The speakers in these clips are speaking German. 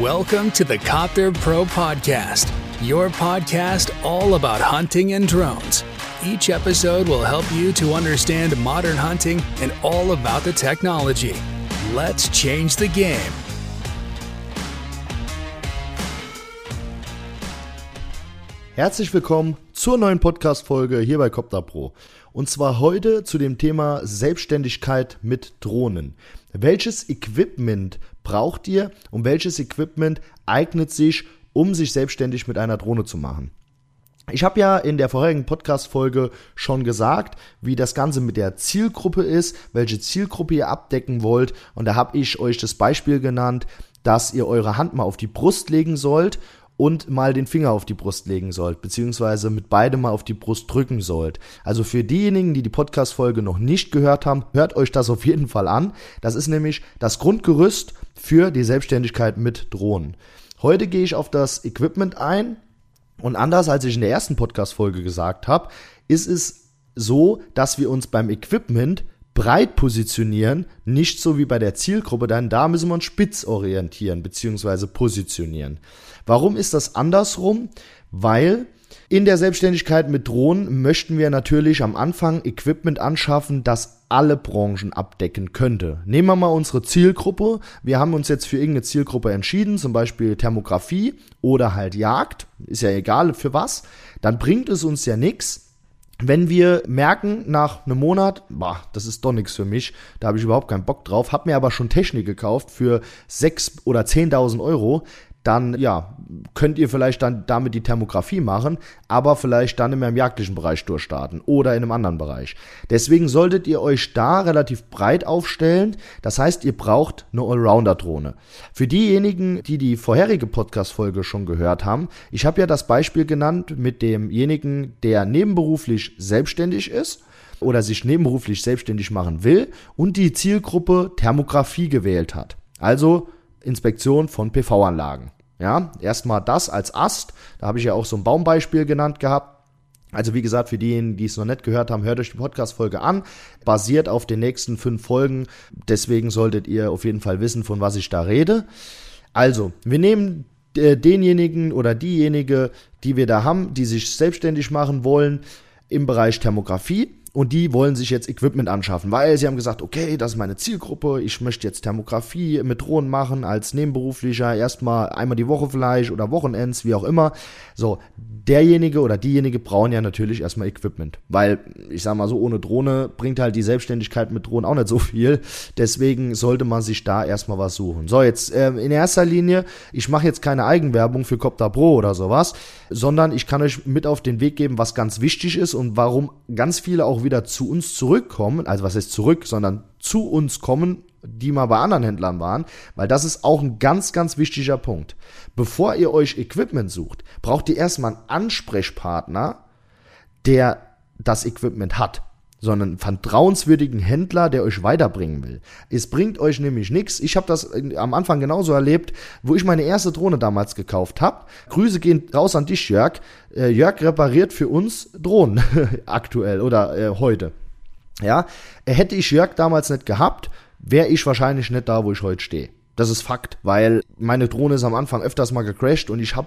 Welcome to the Copter Pro Podcast, your podcast all about hunting and drones. Each episode will help you to understand modern hunting and all about the technology. Let's change the game. Herzlich willkommen zur neuen Podcast-Folge hier bei Copter Pro. Und zwar heute zu dem Thema Selbstständigkeit mit Drohnen. Welches Equipment braucht ihr und welches Equipment eignet sich, um sich selbstständig mit einer Drohne zu machen? Ich habe ja in der vorherigen Podcast-Folge schon gesagt, wie das Ganze mit der Zielgruppe ist, welche Zielgruppe ihr abdecken wollt. Und da habe ich euch das Beispiel genannt, dass ihr eure Hand mal auf die Brust legen sollt und mal den Finger auf die Brust legen sollt, beziehungsweise mit beidem mal auf die Brust drücken sollt. Also für diejenigen, die die Podcast-Folge noch nicht gehört haben, hört euch das auf jeden Fall an. Das ist nämlich das Grundgerüst für die Selbstständigkeit mit Drohnen. Heute gehe ich auf das Equipment ein und anders als ich in der ersten Podcast-Folge gesagt habe, ist es so, dass wir uns beim Equipment breit positionieren, nicht so wie bei der Zielgruppe, denn da müssen wir uns spitz orientieren bzw. positionieren. Warum ist das andersrum? Weil in der Selbstständigkeit mit Drohnen möchten wir natürlich am Anfang Equipment anschaffen, das alle Branchen abdecken könnte. Nehmen wir mal unsere Zielgruppe. Wir haben uns jetzt für irgendeine Zielgruppe entschieden, zum Beispiel Thermografie oder halt Jagd, ist ja egal für was. Dann bringt es uns ja nichts, wenn wir merken nach einem Monat, boah, das ist doch nichts für mich, da habe ich überhaupt keinen Bock drauf, habe mir aber schon Technik gekauft für 6 oder 10.000 Euro, dann ja, könnt ihr vielleicht dann damit die Thermografie machen, aber vielleicht dann in einem jagdlichen Bereich durchstarten oder in einem anderen Bereich. Deswegen solltet ihr euch da relativ breit aufstellen. Das heißt, ihr braucht eine Allrounder-Drohne. Für diejenigen, die die vorherige Podcast-Folge schon gehört haben, ich habe ja das Beispiel genannt mit demjenigen, der nebenberuflich selbstständig ist oder sich nebenberuflich selbstständig machen will und die Zielgruppe Thermografie gewählt hat. Also Inspektion von PV-Anlagen. Ja, erstmal das als Ast. Da habe ich ja auch so ein Baumbeispiel genannt gehabt. Also wie gesagt, für diejenigen, die es noch nicht gehört haben, hört euch die Podcast-Folge an. Basiert auf den nächsten fünf Folgen. Deswegen solltet ihr auf jeden Fall wissen, von was ich da rede. Also, wir nehmen äh, denjenigen oder diejenige, die wir da haben, die sich selbstständig machen wollen im Bereich Thermografie und die wollen sich jetzt Equipment anschaffen, weil sie haben gesagt, okay, das ist meine Zielgruppe, ich möchte jetzt Thermografie mit Drohnen machen als Nebenberuflicher, erstmal einmal die Woche vielleicht oder Wochenends, wie auch immer. So, derjenige oder diejenige brauchen ja natürlich erstmal Equipment, weil ich sag mal so, ohne Drohne bringt halt die Selbstständigkeit mit Drohnen auch nicht so viel. Deswegen sollte man sich da erstmal was suchen. So, jetzt äh, in erster Linie, ich mache jetzt keine Eigenwerbung für Copter Pro oder sowas, sondern ich kann euch mit auf den Weg geben, was ganz wichtig ist und warum ganz viele auch wieder zu uns zurückkommen, also was heißt zurück, sondern zu uns kommen, die mal bei anderen Händlern waren, weil das ist auch ein ganz, ganz wichtiger Punkt. Bevor ihr euch Equipment sucht, braucht ihr erstmal einen Ansprechpartner, der das Equipment hat sondern einen vertrauenswürdigen Händler, der euch weiterbringen will. Es bringt euch nämlich nichts. Ich habe das am Anfang genauso erlebt, wo ich meine erste Drohne damals gekauft habe. Grüße gehen raus an dich, Jörg. Äh, Jörg repariert für uns Drohnen aktuell oder äh, heute. Ja, hätte ich Jörg damals nicht gehabt, wäre ich wahrscheinlich nicht da, wo ich heute stehe. Das ist Fakt, weil meine Drohne ist am Anfang öfters mal gecrashed und ich habe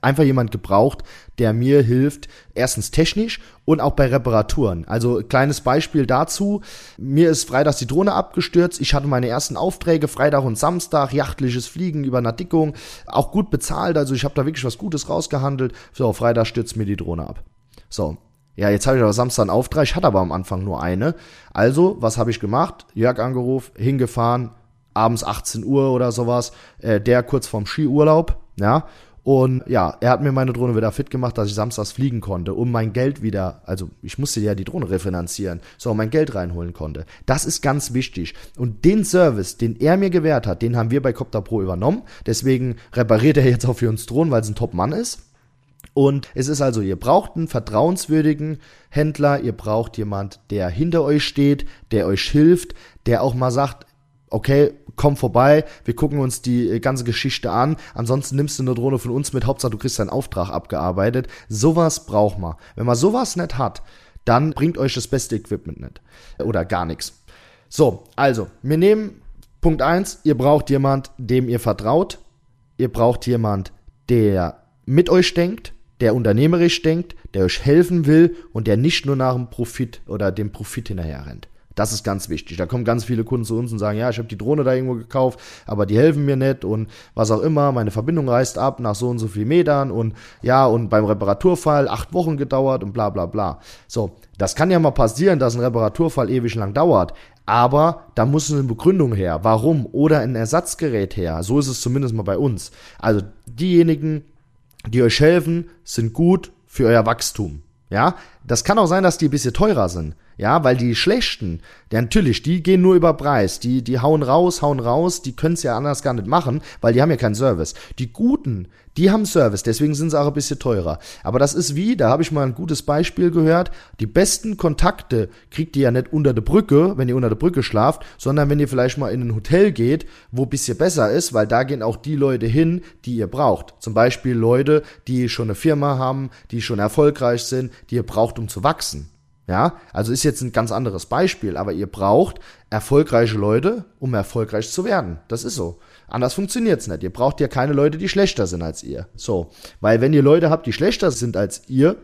einfach jemand gebraucht, der mir hilft, erstens technisch und auch bei Reparaturen. Also kleines Beispiel dazu, mir ist freitags die Drohne abgestürzt, ich hatte meine ersten Aufträge Freitag und Samstag, jachtliches Fliegen über einer Dickung, auch gut bezahlt, also ich habe da wirklich was Gutes rausgehandelt. So, Freitag stürzt mir die Drohne ab. So, ja, jetzt habe ich aber Samstag einen Auftrag, ich hatte aber am Anfang nur eine. Also, was habe ich gemacht? Jörg angerufen, hingefahren, abends 18 Uhr oder sowas, äh, der kurz vorm Skiurlaub, ja. Und ja, er hat mir meine Drohne wieder fit gemacht, dass ich samstags fliegen konnte, um mein Geld wieder, also ich musste ja die Drohne refinanzieren, so mein Geld reinholen konnte. Das ist ganz wichtig. Und den Service, den er mir gewährt hat, den haben wir bei Copter Pro übernommen. Deswegen repariert er jetzt auch für uns Drohnen, weil es ein Top-Mann ist. Und es ist also, ihr braucht einen vertrauenswürdigen Händler, ihr braucht jemand, der hinter euch steht, der euch hilft, der auch mal sagt, okay, komm vorbei, wir gucken uns die äh, ganze Geschichte an. Ansonsten nimmst du eine Drohne von uns mit, Hauptsache du kriegst deinen Auftrag abgearbeitet. Sowas braucht man. Wenn man sowas nicht hat, dann bringt euch das beste Equipment nicht. Oder gar nichts. So, also, wir nehmen Punkt eins: ihr braucht jemand, dem ihr vertraut. ihr braucht jemand, der mit euch denkt, der unternehmerisch denkt, der euch helfen will und der nicht nur nach dem Profit oder dem Profit hinterher rennt. Das ist ganz wichtig. Da kommen ganz viele Kunden zu uns und sagen, ja, ich habe die Drohne da irgendwo gekauft, aber die helfen mir nicht und was auch immer, meine Verbindung reißt ab nach so und so viel Metern und ja, und beim Reparaturfall acht Wochen gedauert und bla bla bla. So, das kann ja mal passieren, dass ein Reparaturfall ewig lang dauert. Aber da muss eine Begründung her. Warum? Oder ein Ersatzgerät her. So ist es zumindest mal bei uns. Also diejenigen, die euch helfen, sind gut für euer Wachstum. Ja, das kann auch sein, dass die ein bisschen teurer sind. Ja, weil die schlechten, der natürlich, die gehen nur über Preis. Die, die hauen raus, hauen raus, die können es ja anders gar nicht machen, weil die haben ja keinen Service. Die guten, die haben Service, deswegen sind sie auch ein bisschen teurer. Aber das ist wie, da habe ich mal ein gutes Beispiel gehört, die besten Kontakte kriegt ihr ja nicht unter der Brücke, wenn ihr unter der Brücke schlaft, sondern wenn ihr vielleicht mal in ein Hotel geht, wo ein bisschen besser ist, weil da gehen auch die Leute hin, die ihr braucht. Zum Beispiel Leute, die schon eine Firma haben, die schon erfolgreich sind, die ihr braucht, um zu wachsen. Ja, also ist jetzt ein ganz anderes Beispiel, aber ihr braucht erfolgreiche Leute, um erfolgreich zu werden. Das ist so. Anders funktioniert's nicht. Ihr braucht ja keine Leute, die schlechter sind als ihr. So. Weil wenn ihr Leute habt, die schlechter sind als ihr,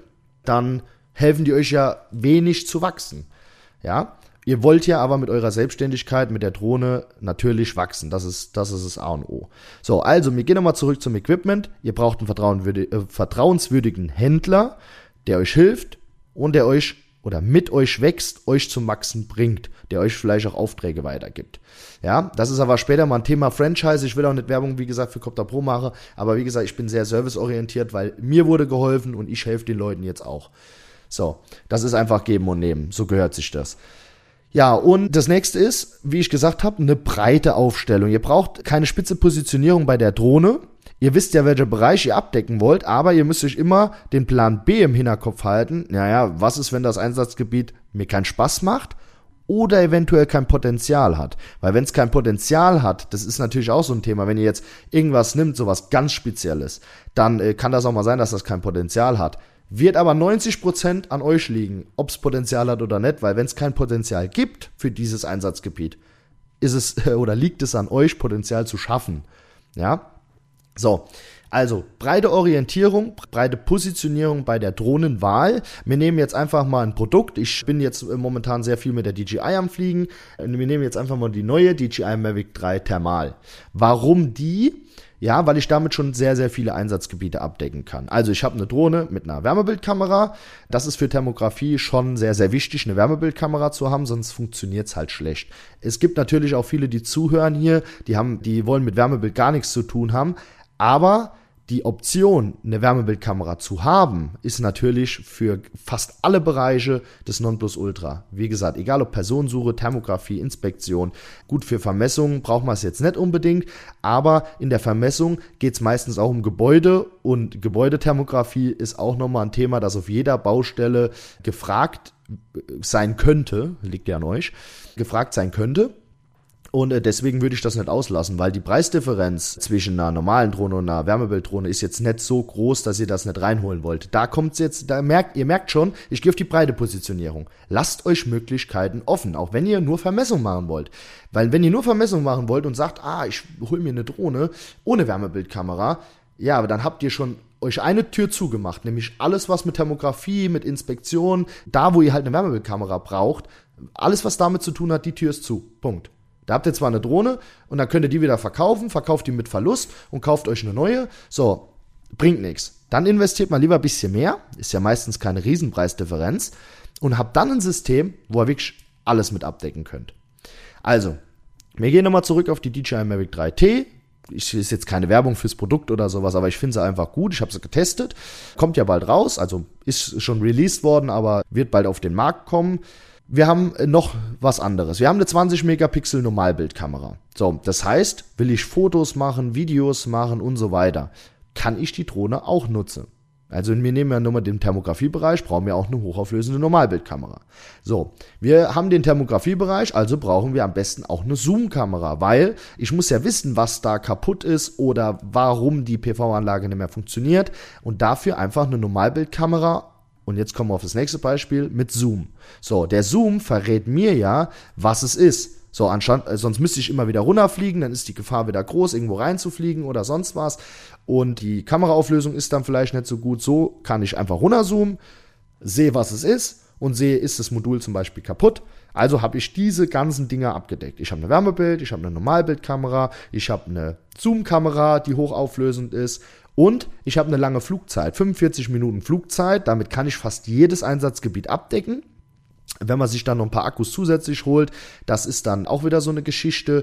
dann helfen die euch ja wenig zu wachsen. Ja. Ihr wollt ja aber mit eurer Selbstständigkeit, mit der Drohne natürlich wachsen. Das ist, das ist das A und O. So, also, wir gehen nochmal zurück zum Equipment. Ihr braucht einen äh, vertrauenswürdigen Händler, der euch hilft und der euch oder mit euch wächst, euch zum Wachsen bringt, der euch vielleicht auch Aufträge weitergibt. Ja, das ist aber später mal ein Thema Franchise. Ich will auch nicht Werbung, wie gesagt, für Copter Pro machen, aber wie gesagt, ich bin sehr serviceorientiert, weil mir wurde geholfen und ich helfe den Leuten jetzt auch. So, das ist einfach geben und nehmen. So gehört sich das. Ja, und das nächste ist, wie ich gesagt habe, eine breite Aufstellung. Ihr braucht keine spitze Positionierung bei der Drohne. Ihr wisst ja, welcher Bereich ihr abdecken wollt, aber ihr müsst euch immer den Plan B im Hinterkopf halten. Naja, was ist, wenn das Einsatzgebiet mir keinen Spaß macht oder eventuell kein Potenzial hat? Weil wenn es kein Potenzial hat, das ist natürlich auch so ein Thema, wenn ihr jetzt irgendwas nimmt, sowas ganz Spezielles, dann äh, kann das auch mal sein, dass das kein Potenzial hat. Wird aber 90% an euch liegen, ob es Potenzial hat oder nicht, weil wenn es kein Potenzial gibt für dieses Einsatzgebiet, ist es oder liegt es an euch, Potenzial zu schaffen. Ja, so, also breite Orientierung, breite Positionierung bei der Drohnenwahl. Wir nehmen jetzt einfach mal ein Produkt. Ich bin jetzt momentan sehr viel mit der DJI am Fliegen. Wir nehmen jetzt einfach mal die neue DJI Mavic 3 Thermal. Warum die? Ja, weil ich damit schon sehr, sehr viele Einsatzgebiete abdecken kann. Also ich habe eine Drohne mit einer Wärmebildkamera. Das ist für Thermografie schon sehr, sehr wichtig, eine Wärmebildkamera zu haben, sonst funktioniert es halt schlecht. Es gibt natürlich auch viele, die zuhören hier, die haben, die wollen mit Wärmebild gar nichts zu tun haben. Aber die Option, eine Wärmebildkamera zu haben, ist natürlich für fast alle Bereiche des Nonplusultra. Wie gesagt, egal ob Personensuche, Thermografie, Inspektion, gut für Vermessungen braucht man es jetzt nicht unbedingt, aber in der Vermessung geht es meistens auch um Gebäude und Gebäudethermografie ist auch nochmal ein Thema, das auf jeder Baustelle gefragt sein könnte, liegt ja an euch, gefragt sein könnte. Und äh, deswegen würde ich das nicht auslassen, weil die Preisdifferenz zwischen einer normalen Drohne und einer Wärmebilddrohne ist jetzt nicht so groß, dass ihr das nicht reinholen wollt. Da kommt's jetzt, da merkt, ihr merkt schon, ich gehe auf die breite Positionierung. Lasst euch Möglichkeiten offen, auch wenn ihr nur Vermessung machen wollt. Weil wenn ihr nur Vermessung machen wollt und sagt, ah, ich hol mir eine Drohne ohne Wärmebildkamera, ja, aber dann habt ihr schon euch eine Tür zugemacht, nämlich alles, was mit Thermografie, mit Inspektion, da wo ihr halt eine Wärmebildkamera braucht, alles, was damit zu tun hat, die Tür ist zu. Punkt. Da habt ihr zwar eine Drohne und dann könnt ihr die wieder verkaufen, verkauft die mit Verlust und kauft euch eine neue. So, bringt nichts. Dann investiert mal lieber ein bisschen mehr, ist ja meistens keine Riesenpreisdifferenz und habt dann ein System, wo ihr wirklich alles mit abdecken könnt. Also, wir gehen nochmal zurück auf die DJI Mavic 3T. Ich ist jetzt keine Werbung fürs Produkt oder sowas, aber ich finde sie einfach gut. Ich habe sie getestet. Kommt ja bald raus, also ist schon released worden, aber wird bald auf den Markt kommen wir haben noch was anderes. Wir haben eine 20 Megapixel Normalbildkamera. So, das heißt, will ich Fotos machen, Videos machen und so weiter, kann ich die Drohne auch nutzen. Also wir nehmen ja nur mal den Thermografiebereich, brauchen wir auch eine hochauflösende Normalbildkamera. So, wir haben den Thermografiebereich, also brauchen wir am besten auch eine Zoom-Kamera, weil ich muss ja wissen, was da kaputt ist oder warum die PV-Anlage nicht mehr funktioniert und dafür einfach eine Normalbildkamera und jetzt kommen wir auf das nächste Beispiel mit Zoom. So, der Zoom verrät mir ja, was es ist. So, anstatt, äh, sonst müsste ich immer wieder runterfliegen, dann ist die Gefahr wieder groß, irgendwo reinzufliegen oder sonst was. Und die Kameraauflösung ist dann vielleicht nicht so gut. So kann ich einfach runterzoomen, sehe, was es ist und sehe, ist das Modul zum Beispiel kaputt. Also habe ich diese ganzen Dinge abgedeckt. Ich habe eine Wärmebild, ich habe eine Normalbildkamera, ich habe eine Zoom-Kamera, die hochauflösend ist und ich habe eine lange Flugzeit, 45 Minuten Flugzeit. Damit kann ich fast jedes Einsatzgebiet abdecken. Wenn man sich dann noch ein paar Akkus zusätzlich holt, das ist dann auch wieder so eine Geschichte,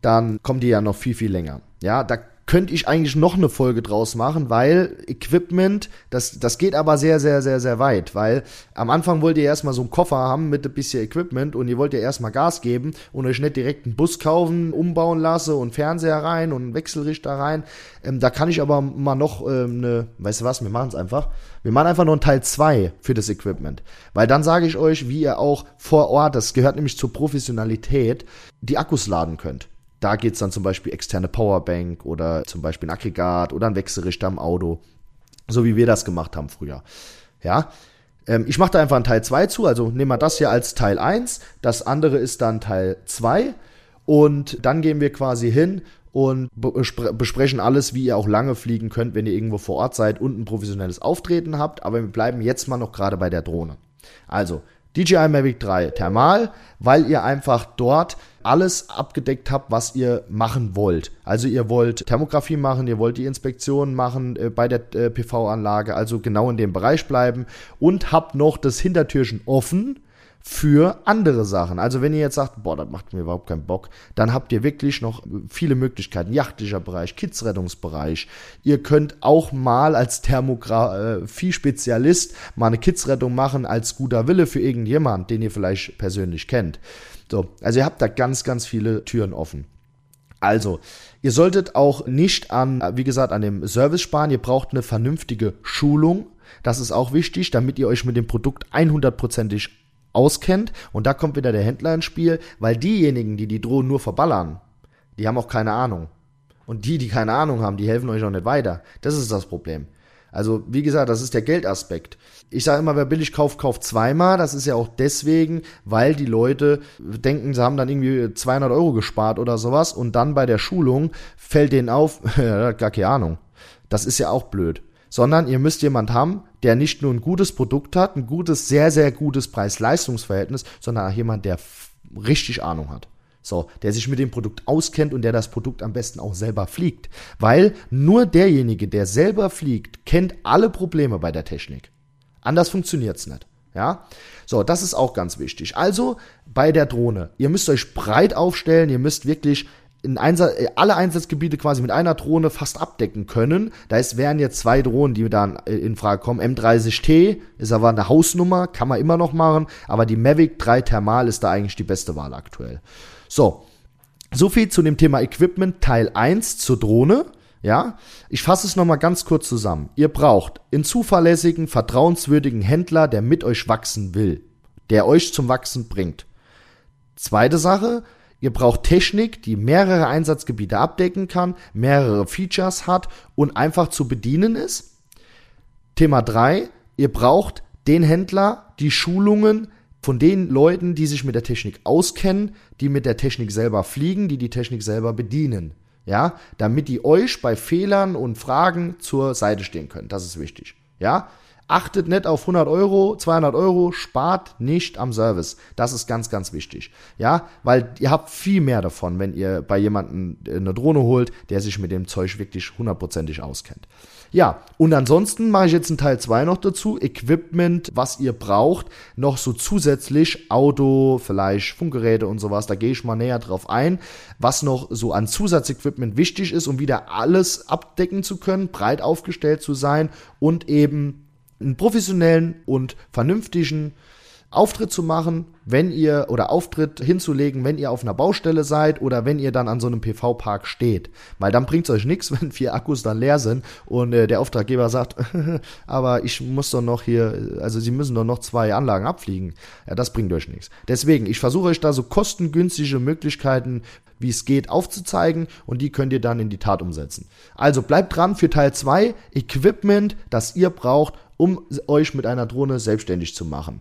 dann kommen die ja noch viel, viel länger. Ja, da könnte ich eigentlich noch eine Folge draus machen, weil Equipment, das, das geht aber sehr, sehr, sehr, sehr weit, weil am Anfang wollt ihr erstmal so einen Koffer haben mit ein bisschen Equipment und ihr wollt ja erstmal Gas geben und euch nicht direkt einen Bus kaufen, umbauen lassen und Fernseher rein und einen Wechselrichter rein. Ähm, da kann ich aber mal noch ähm, eine, weißt du was, wir machen es einfach. Wir machen einfach nur einen Teil 2 für das Equipment. Weil dann sage ich euch, wie ihr auch vor Ort, das gehört nämlich zur Professionalität, die Akkus laden könnt. Da geht's dann zum Beispiel externe Powerbank oder zum Beispiel ein Aggregat oder ein Wechselrichter im Auto. So wie wir das gemacht haben früher. Ja. Ähm, ich mache da einfach einen Teil 2 zu, also nehmen wir das hier als Teil 1. Das andere ist dann Teil 2. Und dann gehen wir quasi hin und besprechen alles, wie ihr auch lange fliegen könnt, wenn ihr irgendwo vor Ort seid und ein professionelles Auftreten habt. Aber wir bleiben jetzt mal noch gerade bei der Drohne. Also, DJI Mavic 3 Thermal, weil ihr einfach dort alles abgedeckt habt, was ihr machen wollt. Also ihr wollt Thermografie machen, ihr wollt die Inspektion machen äh, bei der äh, PV-Anlage, also genau in dem Bereich bleiben und habt noch das Hintertürchen offen für andere Sachen. Also wenn ihr jetzt sagt, boah, das macht mir überhaupt keinen Bock, dann habt ihr wirklich noch viele Möglichkeiten. Yachtlicher Bereich, Kidsrettungsbereich. Ihr könnt auch mal als Thermografie-Spezialist mal eine Kidsrettung machen als guter Wille für irgendjemand, den ihr vielleicht persönlich kennt. So, also ihr habt da ganz, ganz viele Türen offen. Also, ihr solltet auch nicht an, wie gesagt, an dem Service sparen. Ihr braucht eine vernünftige Schulung. Das ist auch wichtig, damit ihr euch mit dem Produkt 100%ig auskennt. Und da kommt wieder der Händler ins Spiel, weil diejenigen, die die Drohnen nur verballern, die haben auch keine Ahnung. Und die, die keine Ahnung haben, die helfen euch auch nicht weiter. Das ist das Problem. Also, wie gesagt, das ist der Geldaspekt. Ich sage immer, wer billig kauft, kauft zweimal. Das ist ja auch deswegen, weil die Leute denken, sie haben dann irgendwie 200 Euro gespart oder sowas und dann bei der Schulung fällt denen auf, gar keine Ahnung. Das ist ja auch blöd. Sondern ihr müsst jemand haben, der nicht nur ein gutes Produkt hat, ein gutes, sehr, sehr gutes Preis-Leistungs-Verhältnis, sondern auch jemand, der richtig Ahnung hat. So, der sich mit dem Produkt auskennt und der das Produkt am besten auch selber fliegt. Weil nur derjenige, der selber fliegt, kennt alle Probleme bei der Technik. Anders funktioniert's nicht. Ja, so, das ist auch ganz wichtig. Also bei der Drohne, ihr müsst euch breit aufstellen, ihr müsst wirklich in Einsatz, äh, alle Einsatzgebiete quasi mit einer Drohne fast abdecken können. Da ist, wären jetzt zwei Drohnen, die dann äh, in Frage kommen. M30T ist aber eine Hausnummer, kann man immer noch machen, aber die Mavic 3 Thermal ist da eigentlich die beste Wahl aktuell. So, so viel zu dem Thema Equipment Teil 1 zur Drohne. Ja, ich fasse es nochmal ganz kurz zusammen. Ihr braucht einen zuverlässigen, vertrauenswürdigen Händler, der mit euch wachsen will, der euch zum Wachsen bringt. Zweite Sache, ihr braucht Technik, die mehrere Einsatzgebiete abdecken kann, mehrere Features hat und einfach zu bedienen ist. Thema drei, ihr braucht den Händler, die Schulungen, von den Leuten, die sich mit der Technik auskennen, die mit der Technik selber fliegen, die die Technik selber bedienen. Ja, damit die euch bei Fehlern und Fragen zur Seite stehen können. Das ist wichtig. Ja, achtet nicht auf 100 Euro, 200 Euro, spart nicht am Service. Das ist ganz, ganz wichtig. Ja, weil ihr habt viel mehr davon, wenn ihr bei jemandem eine Drohne holt, der sich mit dem Zeug wirklich hundertprozentig auskennt. Ja, und ansonsten mache ich jetzt einen Teil 2 noch dazu. Equipment, was ihr braucht, noch so zusätzlich Auto, vielleicht Funkgeräte und sowas. Da gehe ich mal näher drauf ein, was noch so an Zusatzequipment wichtig ist, um wieder alles abdecken zu können, breit aufgestellt zu sein und eben einen professionellen und vernünftigen Auftritt zu machen, wenn ihr oder Auftritt hinzulegen, wenn ihr auf einer Baustelle seid oder wenn ihr dann an so einem PV-Park steht. Weil dann bringt es euch nichts, wenn vier Akkus dann leer sind und äh, der Auftraggeber sagt, aber ich muss doch noch hier, also sie müssen doch noch zwei Anlagen abfliegen. Ja, das bringt euch nichts. Deswegen, ich versuche euch da so kostengünstige Möglichkeiten, wie es geht, aufzuzeigen und die könnt ihr dann in die Tat umsetzen. Also bleibt dran für Teil 2, Equipment, das ihr braucht, um euch mit einer Drohne selbstständig zu machen.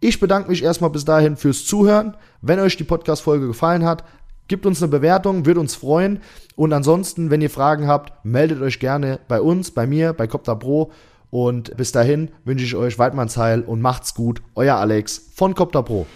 Ich bedanke mich erstmal bis dahin fürs Zuhören. Wenn euch die Podcast-Folge gefallen hat, gebt uns eine Bewertung, würde uns freuen. Und ansonsten, wenn ihr Fragen habt, meldet euch gerne bei uns, bei mir, bei Copter Pro. Und bis dahin wünsche ich euch Weidmanns Heil und macht's gut. Euer Alex von Copter Pro.